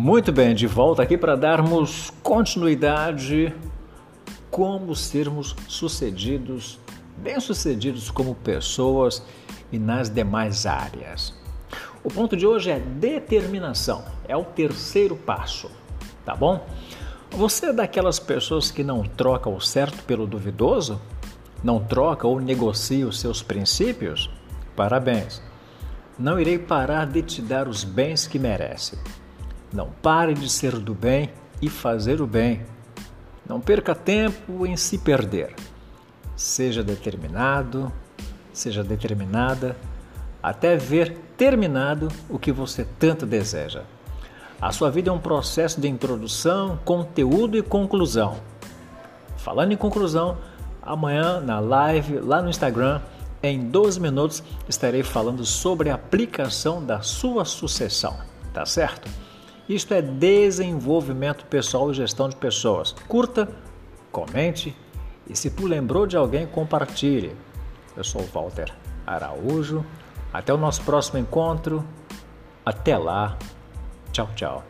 Muito bem, de volta aqui para darmos continuidade como sermos sucedidos, bem-sucedidos como pessoas e nas demais áreas. O ponto de hoje é determinação, é o terceiro passo, tá bom? Você é daquelas pessoas que não troca o certo pelo duvidoso? Não troca ou negocia os seus princípios? Parabéns! Não irei parar de te dar os bens que merece. Não pare de ser do bem e fazer o bem. Não perca tempo em se perder. Seja determinado, seja determinada, até ver terminado o que você tanto deseja. A sua vida é um processo de introdução, conteúdo e conclusão. Falando em conclusão, amanhã na live lá no Instagram, em 12 minutos, estarei falando sobre a aplicação da sua sucessão, tá certo? Isto é desenvolvimento pessoal e gestão de pessoas. Curta, comente e se por lembrou de alguém, compartilhe. Eu sou o Walter Araújo. Até o nosso próximo encontro. Até lá. Tchau, tchau.